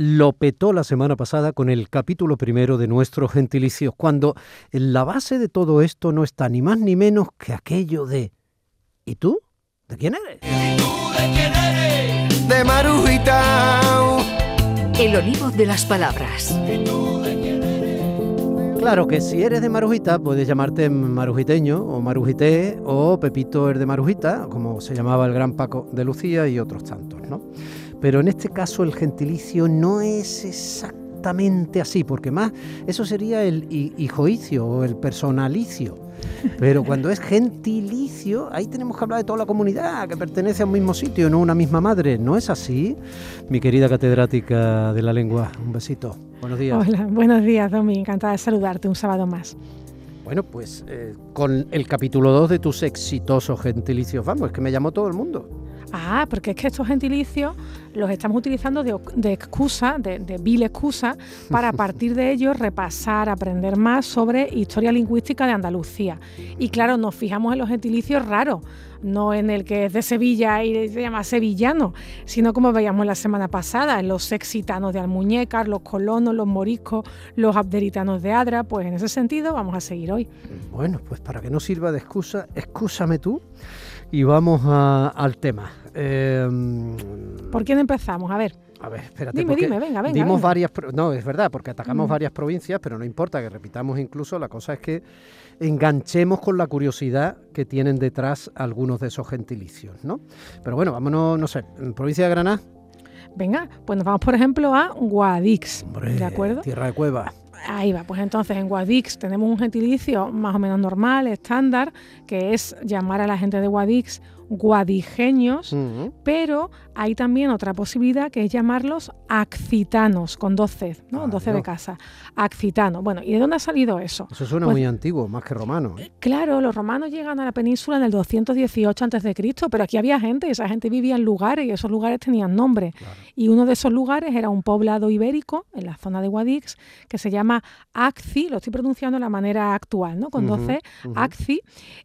lo petó la semana pasada con el capítulo primero de nuestros gentilicios, cuando en la base de todo esto no está ni más ni menos que aquello de ¿Y tú? ¿De quién eres? ¿Y tú de quién eres? De Marujita. El olivo de las palabras. ¿Y tú de quién eres? Claro que si eres de Marujita, puedes llamarte marujiteño o marujité o Pepito el de Marujita, como se llamaba el gran Paco de Lucía y otros tantos, ¿no? Pero en este caso el gentilicio no es exactamente así, porque más eso sería el hijoicio o el personalicio. Pero cuando es gentilicio, ahí tenemos que hablar de toda la comunidad que pertenece a un mismo sitio, no a una misma madre. ¿No es así? Mi querida catedrática de la lengua, un besito. Buenos días. Hola, buenos días, Domi. Encantada de saludarte un sábado más. Bueno, pues eh, con el capítulo 2 de tus exitosos gentilicios, vamos, es que me llamó todo el mundo. Ah, porque es que estos gentilicios los estamos utilizando de, excusa, de, de, vil excusa, para a partir de ellos repasar, aprender más sobre historia lingüística de Andalucía. Y claro, nos fijamos en los gentilicios raros, no en el que es de Sevilla y se llama sevillano, sino como veíamos la semana pasada, en los sexitanos de Almuñécar, los colonos, los moriscos, los abderitanos de Adra, pues en ese sentido vamos a seguir hoy. Bueno, pues para que no sirva de excusa, excúsame tú y vamos al tema. Em, ¿Por quién empezamos? A ver. A ver, espérate. Dime, dime, venga, venga. Dimos varias. No, es verdad, porque atacamos mm. varias provincias, pero no importa que repitamos incluso. La cosa es que enganchemos con la curiosidad que tienen detrás algunos de esos gentilicios, ¿no? Pero bueno, vámonos, no sé, en provincia de Granada. Venga, pues nos vamos, por ejemplo, a Guadix. ¿De acuerdo? Tierra de cueva. Ahí va, pues entonces en Guadix tenemos un gentilicio más o menos normal, estándar, que es llamar a la gente de Guadix guadijeños, pero hay también otra posibilidad que es llamarlos accitanos, con 12, ¿no? 12 de casa. Accitano. Bueno, ¿y de dónde ha salido eso? Eso suena pues muy antiguo, más que romano. ¿eh? Claro, los romanos llegan a la península en el 218 a.C., pero aquí había gente, y esa gente vivía en lugares y esos lugares tenían nombre. Y uno de esos lugares era un poblado ibérico en la zona de Guadix que se llama Acci, lo estoy pronunciando de la manera actual, ¿no? Con 12, Acci,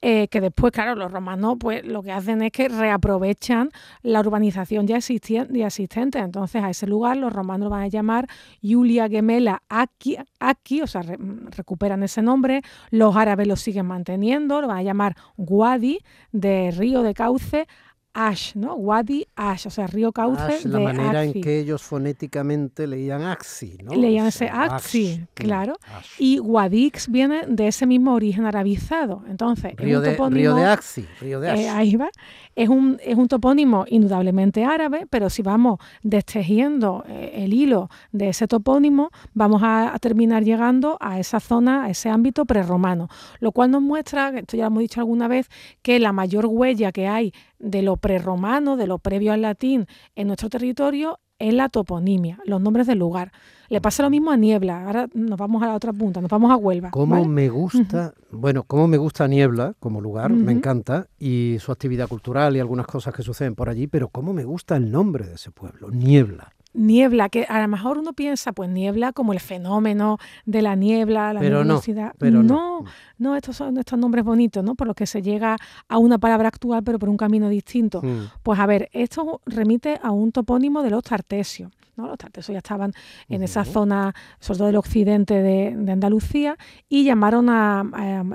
eh, que después, claro, los romanos pues lo que hacen es que reaprovechan la urbanización ya, existente. Entonces a ese lugar los romanos lo van a llamar Julia Gemela Aki, Aki o sea, recuperan ese nombre. Los árabes lo siguen manteniendo, lo van a llamar Guadi, de río de cauce, Ash, ¿no? Wadi Ash, o sea, río cauce Ash, la manera en que ellos fonéticamente leían Axi, ¿no? Leían ese Axi, claro. Y Guadix viene de ese mismo origen arabizado. Entonces, río, de, río de Axi, río de Ash. Eh, ahí va. Es un, es un topónimo indudablemente árabe, pero si vamos destejiendo eh, el hilo de ese topónimo, vamos a, terminar llegando a esa zona, a ese ámbito prerromano, lo cual nos muestra, esto ya lo hemos dicho alguna vez, que la mayor huella que hay de lo prerromano, de lo previo al latín en nuestro territorio es la toponimia, los nombres del lugar. Le pasa lo mismo a Niebla. Ahora nos vamos a la otra punta, nos vamos a Huelva. Cómo me gusta, bueno, cómo me gusta Niebla como lugar, me encanta, y su actividad cultural y algunas cosas que suceden por allí, pero cómo me gusta el nombre de ese pueblo, Niebla niebla, que a lo mejor uno piensa, pues niebla como el fenómeno de la niebla, la pero luminosidad. pero no, no, estos son estos nombres bonitos, ¿no? Por los que se llega a una palabra actual, pero por un camino distinto. Hmm. Pues a ver, esto remite a un topónimo de los tartesios. ¿no? Los tartesios ya estaban en esa zona, sobre todo del occidente de, Andalucía, y llamaron a,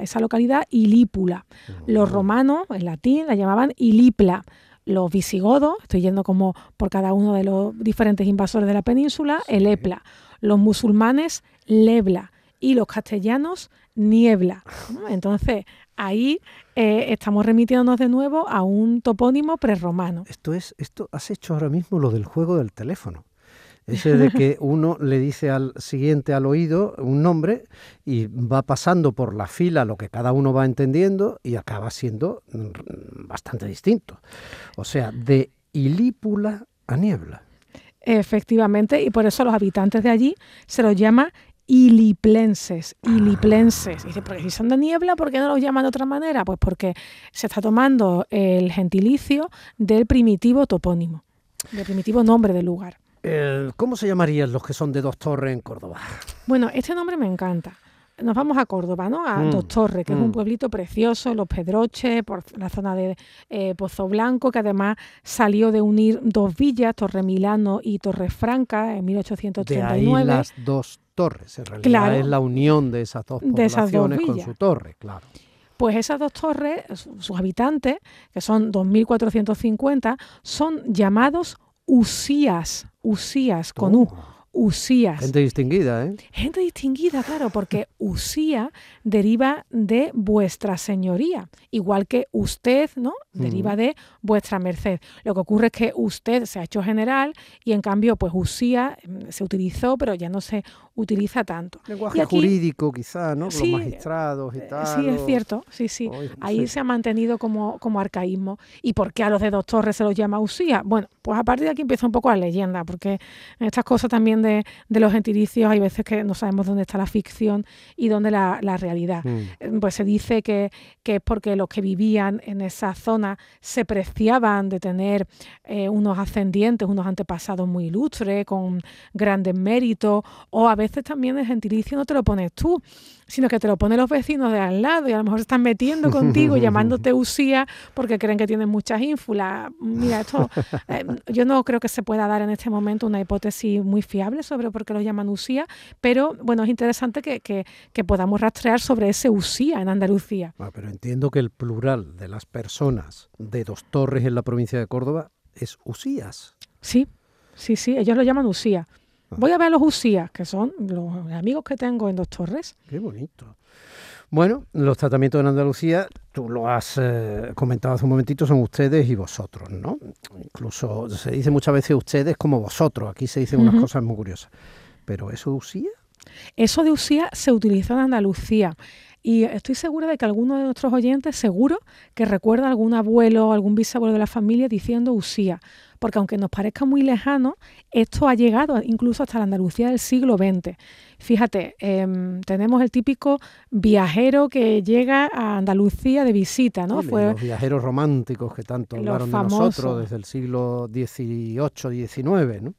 esa localidad Ilípula. Los romanos, en latín, la llamaban Ilipla los visigodos, estoy yendo como por cada uno de los diferentes invasores de la península, el Epla, los musulmanes, Lebla, y los castellanos, Niebla. Entonces, ahí eh, estamos remitiéndonos de nuevo a un topónimo prerromano. Esto es, esto has hecho ahora mismo lo del juego del teléfono. Ese de que uno le dice al siguiente al oído un nombre y va pasando por la fila lo que cada uno va entendiendo y acaba siendo mm, bastante distinto. O sea, de ilípula a niebla. Efectivamente, y por eso los habitantes de allí se los llama iliplenses, iliplenses. Y dice, porque si son de niebla, ¿por qué no los llaman de otra manera? Pues porque se está tomando el gentilicio del primitivo topónimo, del primitivo nombre del lugar. ¿Cómo se llamarían los que son de Dos Torres en Córdoba? Bueno, este nombre me encanta. Nos vamos a Córdoba, ¿no? A mm, Dos Torres, que es un mm. pueblito precioso, Los Pedroches, por la zona de eh, Pozo Blanco, que además salió de unir dos villas, Torre Milano y Torre Franca, en 1839. De las dos torres, en realidad es la unión de esas dos poblaciones con su torre, claro. Pues esas dos torres, sus habitantes, que son 2.450, son llamados Usías, Usías con U. Oh. Usías. Gente distinguida, ¿eh? Gente distinguida, claro, porque Usía deriva de vuestra señoría, igual que usted, ¿no? Deriva de vuestra merced. Lo que ocurre es que usted se ha hecho general y en cambio, pues Usía mm, se utilizó, pero ya no se utiliza tanto. Lenguaje jurídico, quizá, ¿no? Los magistrados y eh, tal. Sí, es cierto, sí, sí. Ahí se ha mantenido como, como arcaísmo. ¿Y por qué a los de dos torres se los llama Usía? Bueno, pues a partir de aquí empieza un poco la leyenda, porque estas cosas también de, los gentilicios hay veces que no sabemos dónde está la ficción y dónde la, la realidad. Mm. Eh, pues se dice que, que, es porque los que vivían en esa zona se preciaban de tener eh, unos ascendientes, unos antepasados muy ilustres, con grandes méritos, o a veces también el gentilicio no te lo pones tú, sino que te lo ponen los vecinos de al lado y a lo mejor se están metiendo contigo, llamándote Usía porque creen que tienes muchas ínfulas. Mira, esto eh, yo no creo que se pueda dar en este momento una hipótesis muy fiable sobre por qué lo llaman Usía, pero bueno, es interesante que, que, podamos rastrear sobre ese Usía en Andalucía. Ah, pero entiendo que el plural de las personas de Dos Torres en la provincia de Córdoba es Usías. Sí, sí, sí, ellos lo llaman Usía. Ah. Voy a ver a los Usías, que son los amigos que tengo en Dos Torres. Qué bonito. Bueno, los tratamientos en Andalucía, tú lo has eh, comentado hace un momentito, son ustedes y vosotros, ¿no? Incluso se dice muchas veces ustedes como vosotros. Aquí se dicen unas cosas muy curiosas. ¿Pero eso de usía? Eso de usía se utilizó en Andalucía. Y estoy segura de que alguno de nuestros oyentes, seguro que recuerda algún abuelo o algún bisabuelo de la familia diciendo usía porque aunque nos parezca muy lejano, esto ha llegado incluso hasta la Andalucía del siglo XX. Fíjate, em, tenemos el típico viajero que llega a Andalucía de visita, ¿no? Fue los viajeros románticos que tanto hablaron de nosotros desde el siglo XVIII, XIX, ¿no?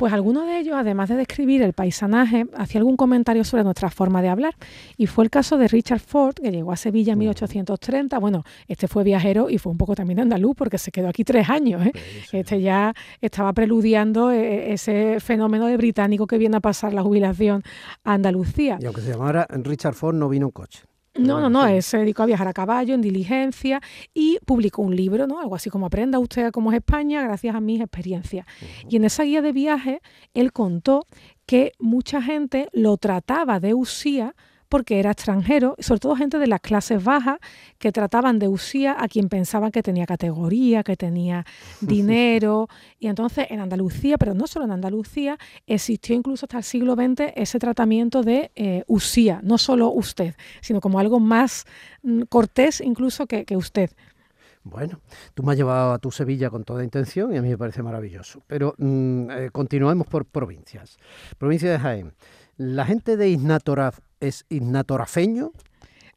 Pues alguno de ellos, además de describir el paisanaje, hacía algún comentario sobre nuestra forma de hablar. Y fue el caso de Richard Ford, que llegó a Sevilla en 1830. Bueno, este fue viajero y fue un poco también andaluz, porque se quedó aquí tres años. ¿eh? Este ya estaba preludiando eh, ese fenómeno de británico que viene a pasar la jubilación a Andalucía. Y aunque se llamara Richard Ford, no vino en coche. No, no, no, él se dedicó a viajar a caballo, en diligencia y publicó un libro, ¿no? Algo así como Aprenda usted cómo es España gracias a mis experiencias. Y en esa guía de viaje él contó que mucha gente lo trataba de usía porque era extranjero, sobre todo gente de las clases bajas que trataban de usía a quien pensaban que tenía categoría, que tenía dinero. y entonces en Andalucía, pero no solo en Andalucía, existió incluso hasta el siglo XX ese tratamiento de eh, usía, no solo usted, sino como algo más mm, cortés incluso que, usted. Bueno, tú me has llevado a tu Sevilla con toda intención y a mí me parece maravilloso. Pero mm, eh, continuemos por provincias. Provincia de Jaén. La gente de Isnatoraf es ignatorafeño.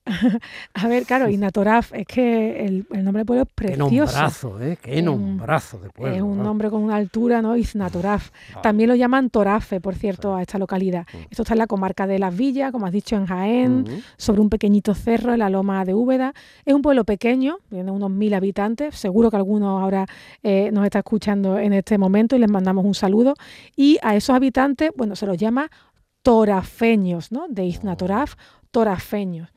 A ver, claro, Ignatoraf, es que el, nombre del pueblo es precioso. Qué nombrazo, ¿eh? Qué nombrazo de pueblo. Es un nombre con una altura, ¿no? Ignatoraf. Ah. También lo llaman Torafe, por cierto, a esta localidad. Mm. Esto está en la comarca de Las Villas, como has dicho, en Jaén, sobre un pequeñito cerro en la loma de Úbeda. Es un pueblo pequeño, tiene unos mil habitantes. Seguro que algunos ahora eh, nos está escuchando en este momento y les mandamos un saludo. Y a esos habitantes, bueno, se los llama torafeños, ¿no? De Iznatoraf, torafeños.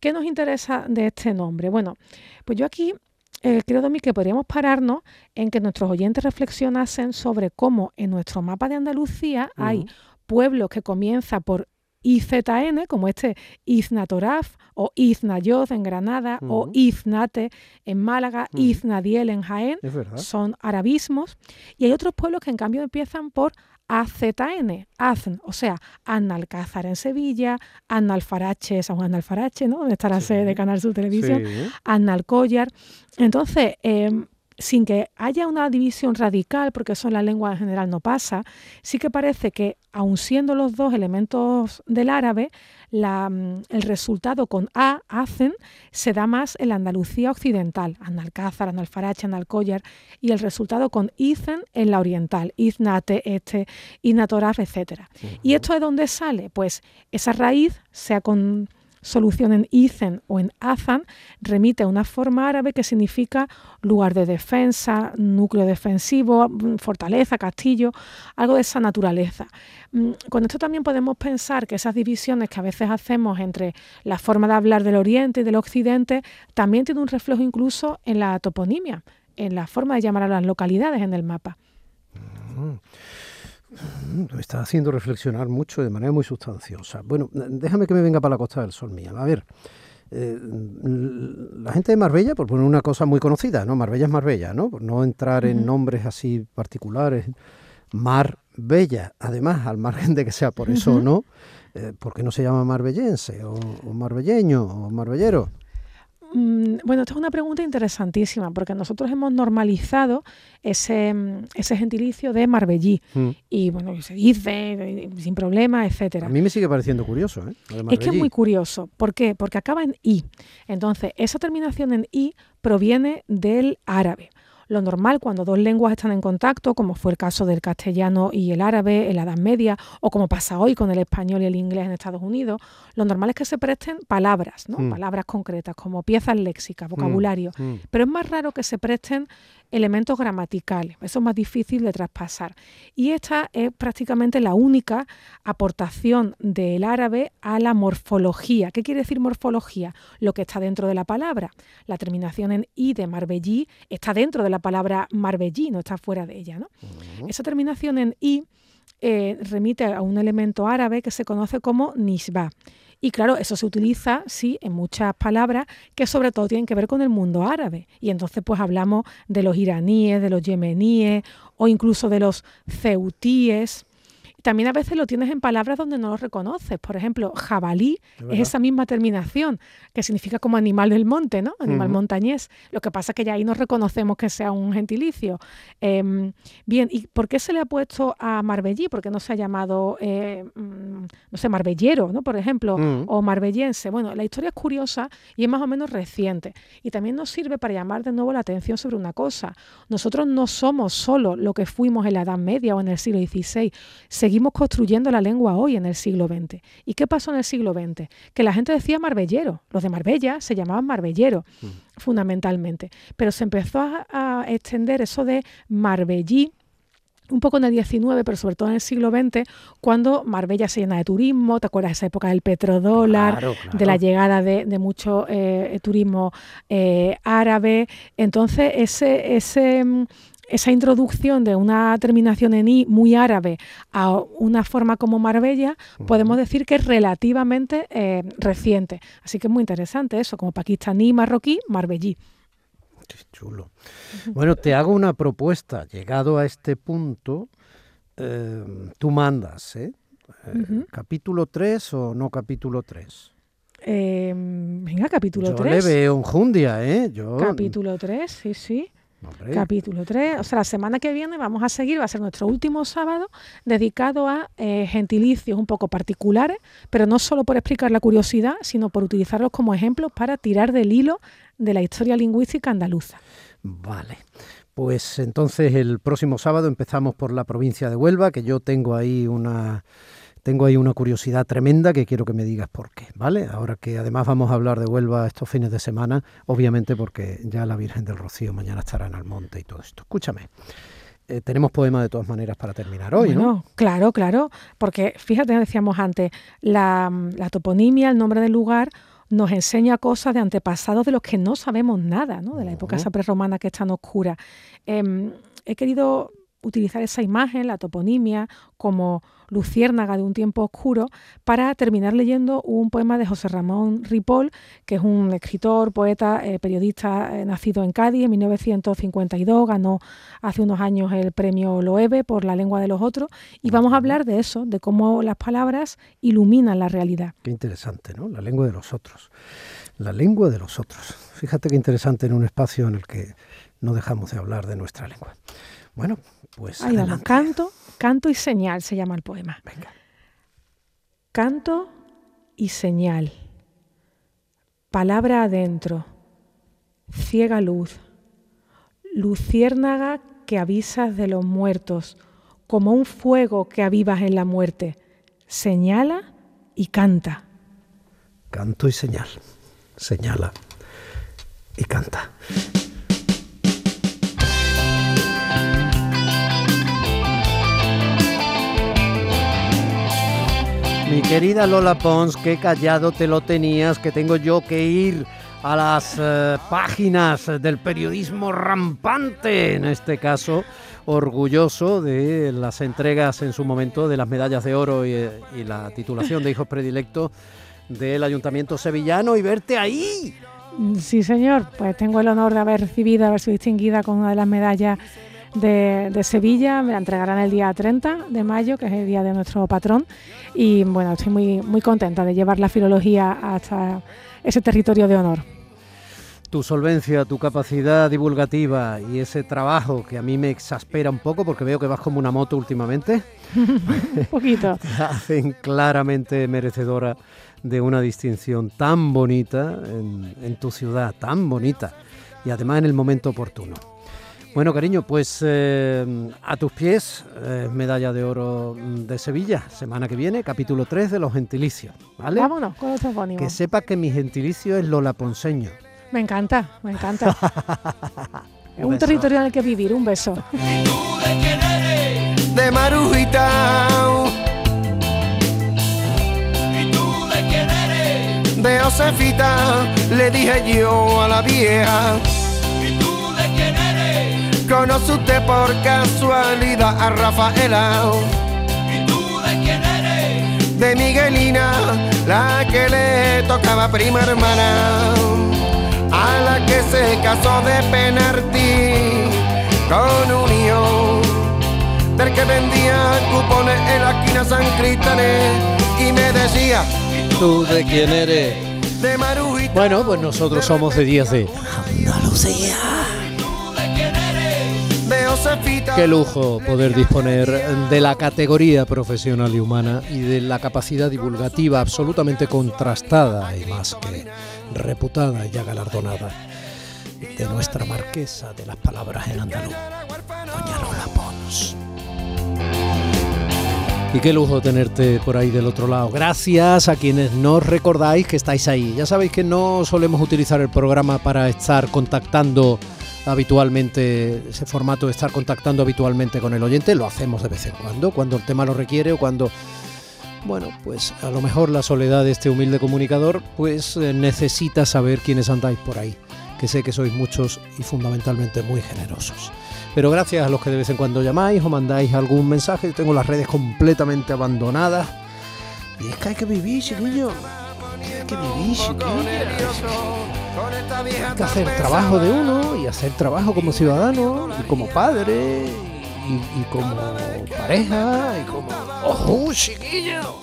¿Qué nos interesa de este nombre? Bueno, pues yo aquí eh, creo, Domi, que podríamos pararnos en que nuestros oyentes reflexionasen sobre cómo en nuestro mapa de Andalucía hay pueblos que comienzan por IZN, como este Iznatoraf o Iznayoz en Granada o Iznate en Málaga, Iznadiel en Jaén, son arabismos. Y hay otros pueblos que en cambio empiezan por AZN, AZN, o sea, Analcázar en Sevilla, Analfarache, San Juan Alfarache, ¿no? Donde está la sede de Canal Sur Televisión, Analcollar. Entonces, em, sin que haya una división radical, porque eso en la lengua en general no pasa, sí que parece que aun siendo los dos elementos del árabe, mm, el resultado con A, hacen, se da más en la Andalucía occidental, Analcázar, Analfarache, Analcollar, y el resultado con Icen en la oriental, Iznate, Este, Iznatoraf, etc. ¿Y esto de dónde sale? Pues esa raíz, sea con solución en Izen o en Azan remite a una forma árabe que significa lugar de defensa, núcleo defensivo, fortaleza, castillo, algo de esa naturaleza. Mm, con esto también podemos pensar que esas divisiones que a veces hacemos entre la forma de hablar del Oriente y del Occidente también tiene un reflejo incluso en la toponimia, en la forma de llamar a las localidades en el mapa. Mm. Me está haciendo reflexionar mucho de manera muy sustanciosa. Bueno, déjame que me venga para la Costa del Sol mía. A ver, eh, la gente de Marbella, por poner una cosa muy conocida, ¿no? Marbella es Marbella, ¿no? Por no entrar en nombres así particulares. Marbella, además, al margen de que sea por eso o no, eh, ¿por qué no se llama marbellense o, o marbelleño o marbellero? Mm, bueno, esta es una pregunta interesantísima porque nosotros hemos normalizado ese, mm, ese gentilicio de Marbellí mm. y bueno, se dice sin problema, etcétera. A mí me sigue pareciendo curioso, ¿eh? Es que es muy curioso. ¿Por qué? Porque acaba en i. Entonces, esa terminación en i proviene del árabe. Lo normal cuando dos lenguas están en contacto, como fue el caso del castellano y el árabe en la Edad Media, o como pasa hoy con el español y el inglés en Estados Unidos, lo normal es que se presten palabras, ¿no? Mm. palabras concretas, como piezas léxicas, mm. vocabulario. Mm. Pero es más raro que se presten elementos gramaticales. Eso es más difícil de traspasar. Y esta es prácticamente la única aportación del árabe a la morfología. ¿Qué quiere decir morfología? Lo que está dentro de la palabra. La terminación en i de marbellí está dentro de la palabra marbellí, no está fuera de ella. ¿no? Esa terminación en i eh, remite a un elemento árabe que se conoce como nisba. Y claro, eso se utiliza, sí, en muchas palabras que sobre todo tienen que ver con el mundo árabe. Y entonces pues hablamos de los iraníes, de los yemeníes o incluso de los ceutíes. También a veces lo tienes en palabras donde no lo reconoces. Por ejemplo, jabalí es, esa misma terminación, que significa como animal del monte, ¿no? Animal montañés. Lo que pasa es que ya ahí no reconocemos que sea un gentilicio. Em, bien, ¿y por qué se le ha puesto a Marbellí? ¿Por qué no se ha llamado, eh, mm, no sé, Marbellero, ¿no? Por ejemplo, o Marbellense. Bueno, la historia es curiosa y es más o menos reciente. Y también nos sirve para llamar de nuevo la atención sobre una cosa. Nosotros no somos solo lo que fuimos en la Edad Media o en el siglo XVI seguimos construyendo la lengua hoy en el siglo XX. ¿Y qué pasó en el siglo XX? Que la gente decía marbellero. Los de Marbella se llamaban marbellero, mm. fundamentalmente. Pero se empezó a, extender eso de marbellí un poco en el XIX, pero sobre todo en el siglo XX, cuando Marbella se llena de turismo, ¿te acuerdas de esa época del petrodólar, de la llegada de, mucho eh, turismo eh, árabe? Entonces, ese, ese mm, esa introducción de una terminación en i muy árabe a una forma como Marbella, podemos decir que es relativamente eh, reciente. Así que es muy interesante eso, como pakistaní, marroquí, marbellí. Qué chulo. Bueno, te hago una propuesta. Llegado a este punto, eh, tú mandas, ¿eh? eh ¿Capítulo 3 o no capítulo 3? venga, capítulo 3. Yo le veo un jundia, ¿eh? Yo... Capítulo 3, sí, sí. Capítulo 3. O sea, la semana que viene vamos a seguir, va a ser nuestro último sábado dedicado a eh, gentilicios un poco particulares, pero no solo por explicar la curiosidad, sino por utilizarlos como ejemplos para tirar del hilo de la historia lingüística andaluza. Vale. Pues entonces el próximo sábado empezamos por la provincia de Huelva, que yo tengo ahí una tengo ahí una curiosidad tremenda que quiero que me digas por qué, ¿vale? Ahora que además vamos a hablar de Huelva estos fines de semana, obviamente porque ya la Virgen del Rocío mañana estará en monte y todo esto. Escúchame. Eh, tenemos poema de todas maneras para terminar hoy, ¿no? Claro, claro, porque fíjate, decíamos antes, la, toponimia, el nombre del lugar, nos enseña cosas de antepasados de los que no sabemos nada, ¿no? De la época esa prerromana que es tan oscura. Em, he querido utilizar esa imagen, la toponimia, como luciérnaga de un tiempo oscuro, para terminar leyendo un poema de José Ramón Ripoll, que es un escritor, poeta, eh, periodista eh, nacido en Cádiz en 1952, ganó hace unos años el premio Loewe por la lengua de los otros, y vamos a hablar de eso, de cómo las palabras iluminan la realidad. Qué interesante, ¿no? La lengua de los otros. La lengua de los otros. Fíjate qué interesante en un espacio en el que no dejamos de hablar de nuestra lengua. Bueno, pues. Ahí vamos, canto, Canto y señal se llama el poema. Venga. Canto y señal. Palabra adentro. Ciega luz. Luciérnaga que avisas de los muertos, como un fuego que avivas en la muerte. Señala y canta. Canto y señal. Señala y canta. Mi querida Lola Pons, qué callado te lo tenías, que tengo yo que ir a las eh, páginas del periodismo rampante, en este caso orgulloso de las entregas en su momento de las medallas de oro y, y la titulación de hijos predilectos del Ayuntamiento Sevillano y verte ahí. Sí, señor, pues tengo el honor de haber recibido, haber sido distinguida con una de las medallas de, de, Sevilla, me la entregarán el día 30 de mayo, que es el día de nuestro patrón, y bueno, estoy muy, muy contenta de llevar la filología hasta ese territorio de honor. Tu solvencia, tu capacidad divulgativa y ese trabajo que a mí me exaspera un poco porque veo que vas como una moto últimamente. un poquito. Hacen claramente merecedora de una distinción tan bonita en, en, tu ciudad, tan bonita y además en el momento oportuno. Bueno, cariño, pues eh, a tus pies, eh, medalla de oro de Sevilla, semana que viene, capítulo 3 de los gentilicios, ¿vale? Vámonos con los topónimos. Que sepa que mi gentilicio es Lola Ponceño. Me encanta, me encanta. un beso. territorio en el que vivir, un beso. ¿Y tú de Marujita. ¿Y tú de quién eres? De Josefita, le dije yo a la vieja. Conoce usted por casualidad a Rafaela. ¿Y tú de quién eres? De Miguelina, la que le tocaba prima hermana a la que se casó de penalti con unión del que vendía cupones en la esquina San Cristales y me decía ¿Tú de quién eres? De Marujita. Bueno, pues nosotros somos de días de Andalucía. Qué lujo poder disponer de la categoría profesional y humana y de la capacidad divulgativa absolutamente contrastada y más que reputada y ya galardonada de nuestra marquesa de las palabras en andaluz, doña Lola Pons. Y qué lujo tenerte por ahí del otro lado. Gracias a quienes nos recordáis que estáis ahí. Ya sabéis que no solemos utilizar el programa para estar contactando habitualmente, ese formato de estar contactando habitualmente con el oyente. Lo hacemos de vez en cuando, cuando el tema lo requiere o cuando bueno, pues a lo mejor la soledad de este humilde comunicador pues eh, necesita saber quiénes andáis por ahí, que sé que sois muchos y fundamentalmente muy generosos. Pero gracias a los que de vez en cuando llamáis o mandáis algún mensaje, tengo las redes completamente abandonadas. Y es que hay que vivir, chiquillo. Hay que vivir, chiquillo. Que hacer trabajo de uno y hacer trabajo como ciudadano y como padre y, y, como pareja y como ¡Ojo, chiquillo!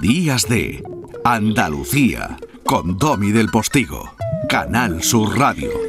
Días de Andalucía con Domi del Postigo, Canal Sur Radio.